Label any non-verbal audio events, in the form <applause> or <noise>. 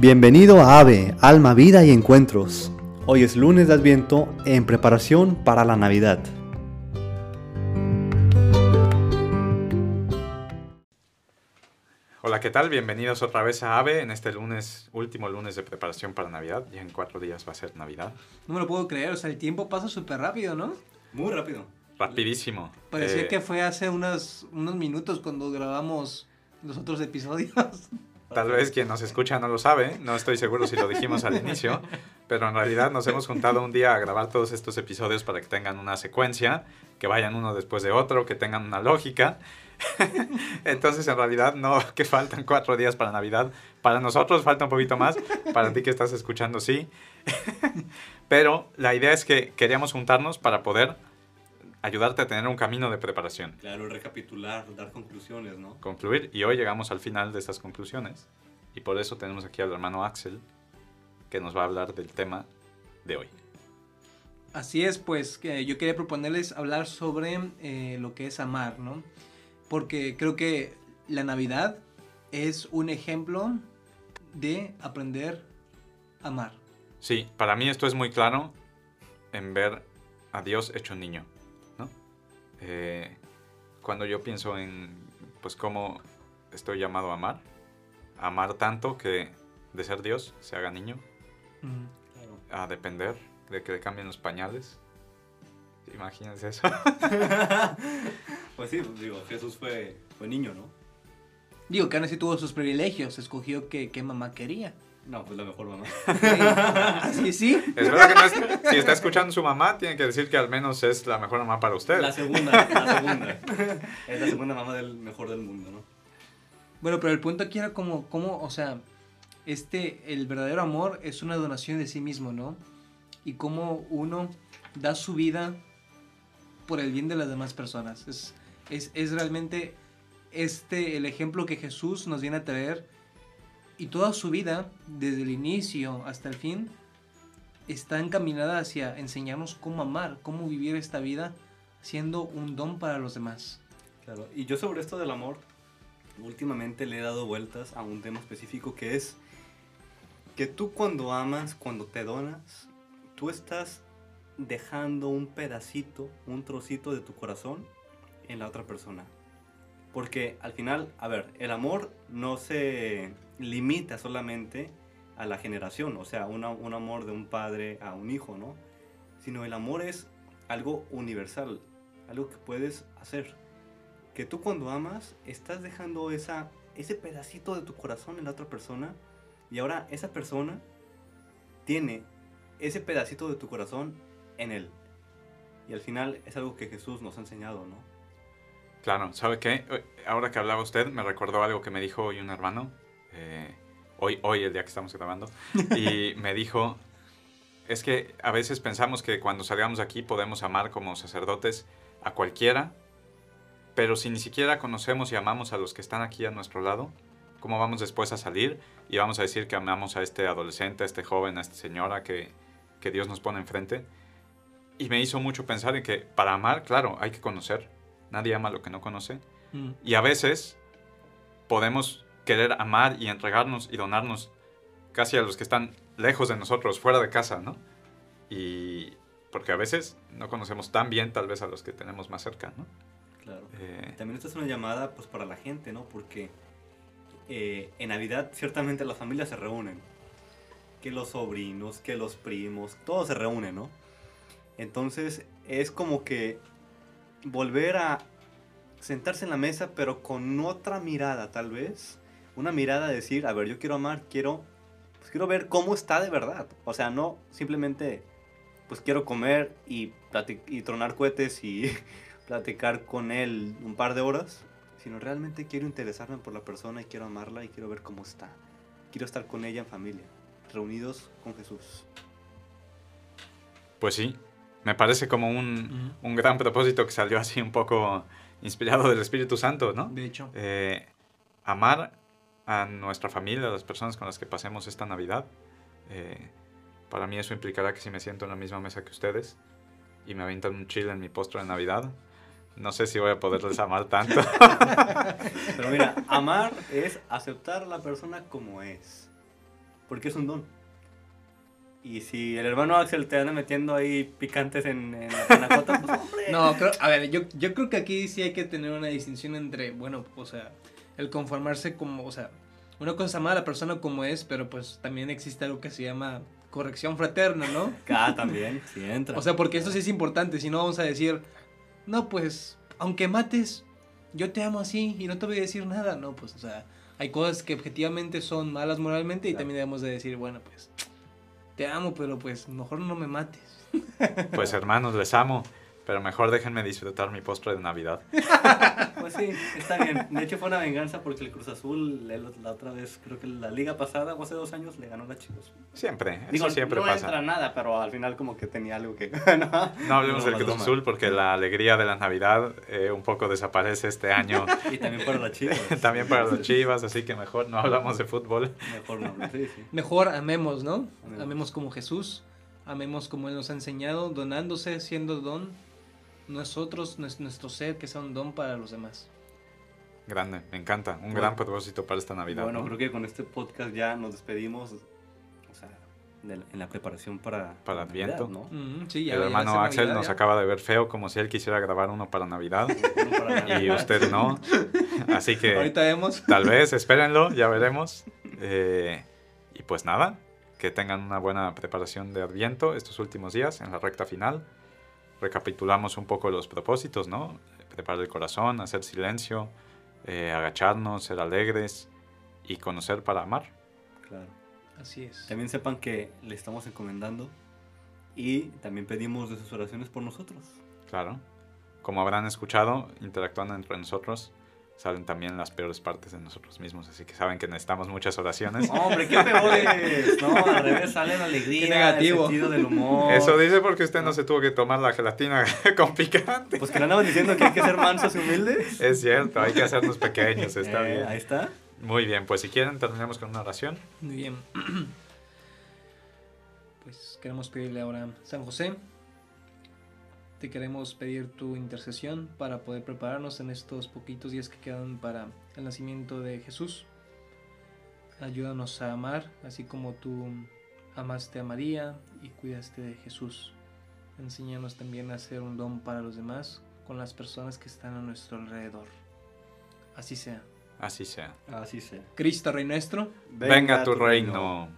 Bienvenido a AVE, Alma, Vida y Encuentros. Hoy es lunes de Adviento en preparación para la Navidad. Hola, ¿qué tal? Bienvenidos otra vez a AVE en este lunes, último lunes de preparación para Navidad. Ya en cuatro días va a ser Navidad. No me lo puedo creer, o sea, el tiempo pasa súper rápido, ¿no? Muy rápido. Rapidísimo. Parecía Eh, que fue hace unos, unos minutos cuando grabamos los otros episodios. <laughs> Tal vez quien nos escucha no lo sabe, no estoy seguro si lo dijimos al inicio, pero en realidad nos hemos juntado un día a grabar todos estos episodios para que tengan una secuencia, que vayan uno después de otro, que tengan una lógica. <laughs> Entonces en realidad no que faltan cuatro días para Navidad, para nosotros falta un poquito más, para ti que estás escuchando sí, <laughs> pero la idea es que queríamos juntarnos para poder ayudarte a tener un camino de preparación. Claro, recapitular, dar conclusiones, ¿no? concluir y hoy llegamos al final de estas conclusiones y por eso tenemos aquí al hermano Axel que nos va a hablar del tema de hoy. Así es, pues que yo quería proponerles hablar sobre eh, lo que es amar, ¿no? Porque creo que la Navidad es un ejemplo de aprender a amar. Sí, para mí esto es muy claro en ver a Dios hecho niño. Eh, cuando yo pienso en pues cómo estoy llamado a amar, a amar tanto que de ser Dios se haga niño, Claro. a depender de que le cambien los pañales. Imagínense eso. <laughs> Pues sí, digo, Jesús fue, fue niño, ¿no? Digo, que sí tuvo sus privilegios, escogió qué, qué mamá quería. No, pues la mejor mamá. Así <laughs> sí. Es verdad que no es- si está escuchando su mamá, tiene que decir que al menos es la mejor mamá para usted. La segunda, la segunda. Es la segunda mamá del mejor del mundo, ¿no? Bueno, pero el punto aquí era como, como, o sea, este, el verdadero amor es una donación de sí mismo, ¿no? Y cómo uno da su vida por el bien de las demás personas. Es, es, es realmente este el ejemplo que Jesús nos viene a traer y toda su vida, desde el inicio hasta el fin, está encaminada hacia enseñarnos cómo amar, cómo vivir esta vida siendo un don para los demás. Claro. Y yo sobre esto del amor, últimamente le he dado vueltas a un tema específico que es que tú cuando amas, cuando te donas, tú estás dejando un pedacito, un trocito de tu corazón en la otra persona. Porque al final, a ver, el amor no se limita solamente a la generación, o sea, un amor de un padre a un hijo, ¿no? Sino el amor es algo universal, algo que puedes hacer. Que tú cuando amas estás dejando ese pedacito de tu corazón en la otra persona y ahora esa persona tiene ese pedacito de tu corazón en él. Y al final es algo que Jesús nos ha enseñado, ¿no? Claro, ¿sabe qué? Ahora que hablaba usted, me recordó algo que me dijo hoy un hermano, eh, hoy, hoy el día que estamos grabando, y <laughs> me dijo, es que a veces pensamos que cuando salgamos de aquí podemos amar como sacerdotes a cualquiera, pero si ni siquiera conocemos y amamos a los que están aquí a nuestro lado, ¿cómo vamos después a salir y vamos a decir que amamos a este adolescente, a este joven, a esta señora que, que Dios nos pone enfrente? Y me hizo mucho pensar en que para amar, claro, hay que conocer. Nadie ama lo que no conoce. Y a veces podemos querer amar y entregarnos y donarnos casi a los que están lejos de nosotros, fuera de casa, ¿no? Y porque a veces no conocemos tan bien tal vez a los que tenemos más cerca, ¿no? Claro. Eh, También esta es una llamada pues para la gente, ¿no? Porque eh, en Navidad ciertamente las familias se reúnen. Que los sobrinos, que los primos, todos se reúnen, ¿no? Entonces es como que volver a sentarse en la mesa pero con otra mirada tal vez. Una mirada de decir, a ver, yo quiero amar, quiero, pues quiero ver cómo está de verdad. O sea, no simplemente, pues quiero comer y, y tronar cohetes y <laughs> platicar con él un par de horas, sino realmente quiero interesarme por la persona y quiero amarla y quiero ver cómo está. Quiero estar con ella en familia, reunidos con Jesús. pues sí, me parece como un, un gran propósito que salió así un poco inspirado del Espíritu Santo, ¿no? De hecho. Eh, amar a nuestra familia, a las personas con las que pasemos esta Navidad. eh, para mí eso implicará que si me siento en la misma mesa que ustedes y me avientan un chile en mi postre de Navidad, no sé si voy a poderles amar tanto. <laughs> Pero mira, amar es aceptar a la persona como es. porque es un don. Y si el hermano Axel te anda metiendo ahí picantes en, en la panacota, pues <laughs> hombre. No, creo, a ver, yo, yo creo que aquí sí hay que tener una distinción entre, bueno, o sea, el conformarse como, o sea, una cosa es amar a la persona como es, pero pues también existe algo que se llama corrección fraterna, ¿no? <laughs> Ah, también, sí entra. O sea, porque eso sí es importante, si no vamos a decir, no, pues, aunque mates, yo te amo así y no te voy a decir nada, no, pues, o sea, hay cosas que objetivamente son malas moralmente y Claro. también debemos de decir, bueno, pues, te amo, pero pues, mejor no me mates. Pues hermanos, les amo, pero mejor déjenme disfrutar mi postre de Navidad. <laughs> Pues sí, está bien. De hecho fue una venganza porque el Cruz Azul la otra vez, creo que la liga pasada o hace dos años le ganó a las Chivas. Siempre, eso Digo, siempre no pasa. entra nada, pero al final como que tenía algo que... <laughs> no, No hablemos del broma, Cruz. Azul porque la alegría de la Navidad eh, un poco desaparece este año. <laughs> Y también para las Chivas. También para los Chivas, así que mejor no hablamos de fútbol. Mejor no, sí, sí. Mejor amemos, ¿no? Amemos. Amemos como Jesús, amemos como Él nos ha enseñado, donándose, siendo don, nosotros, nues- nuestro ser, que sea un don para los demás. Grande, me encanta. Un Bueno. gran propósito para esta Navidad. Bueno, ¿no? creo que con este podcast ya nos despedimos, o sea, de la- en la preparación para... Para Navidad, Adviento. ¿no? Mm, sí, ya- El ya hermano Axel Navidad, nos ya. acaba de ver feo como si él quisiera grabar uno para Navidad Uno para la y usted no. <laughs> Así que Ahorita vemos. tal vez, espérenlo, ya <laughs> veremos. Eh, y pues nada, que tengan una buena preparación de Adviento estos últimos días en la recta final. Recapitulamos un poco los propósitos, ¿no? Preparar el corazón, hacer silencio, eh, agacharnos, ser alegres y conocer para amar. Claro. Así es. También sepan que le estamos encomendando y también pedimos de sus oraciones por nosotros. Claro. Como habrán escuchado, interactuando entre nosotros, salen también las peores partes de nosotros mismos. Así que saben que necesitamos muchas oraciones. Hombre, qué peores. No, al revés, sale la alegría, Qué negativo. el sentido del humor. Eso dice porque usted no se tuvo que tomar la gelatina <laughs> con picante. Pues que le andaban diciendo que hay que ser mansos y humildes. Es cierto, hay que hacernos pequeños, <laughs> está Eh, bien. Ahí está. Muy bien, pues si quieren terminamos con una oración. Muy bien. <clears throat> Pues queremos pedirle ahora a San José. Te queremos pedir tu intercesión para poder prepararnos en estos poquitos días que quedan para el nacimiento de Jesús. Ayúdanos a amar, así como tú amaste a María y cuidaste de Jesús. Enséñanos también a ser un don para los demás con las personas que están a nuestro alrededor. Así sea. Así sea. Así sea. Cristo Rey nuestro. Venga, tu reino.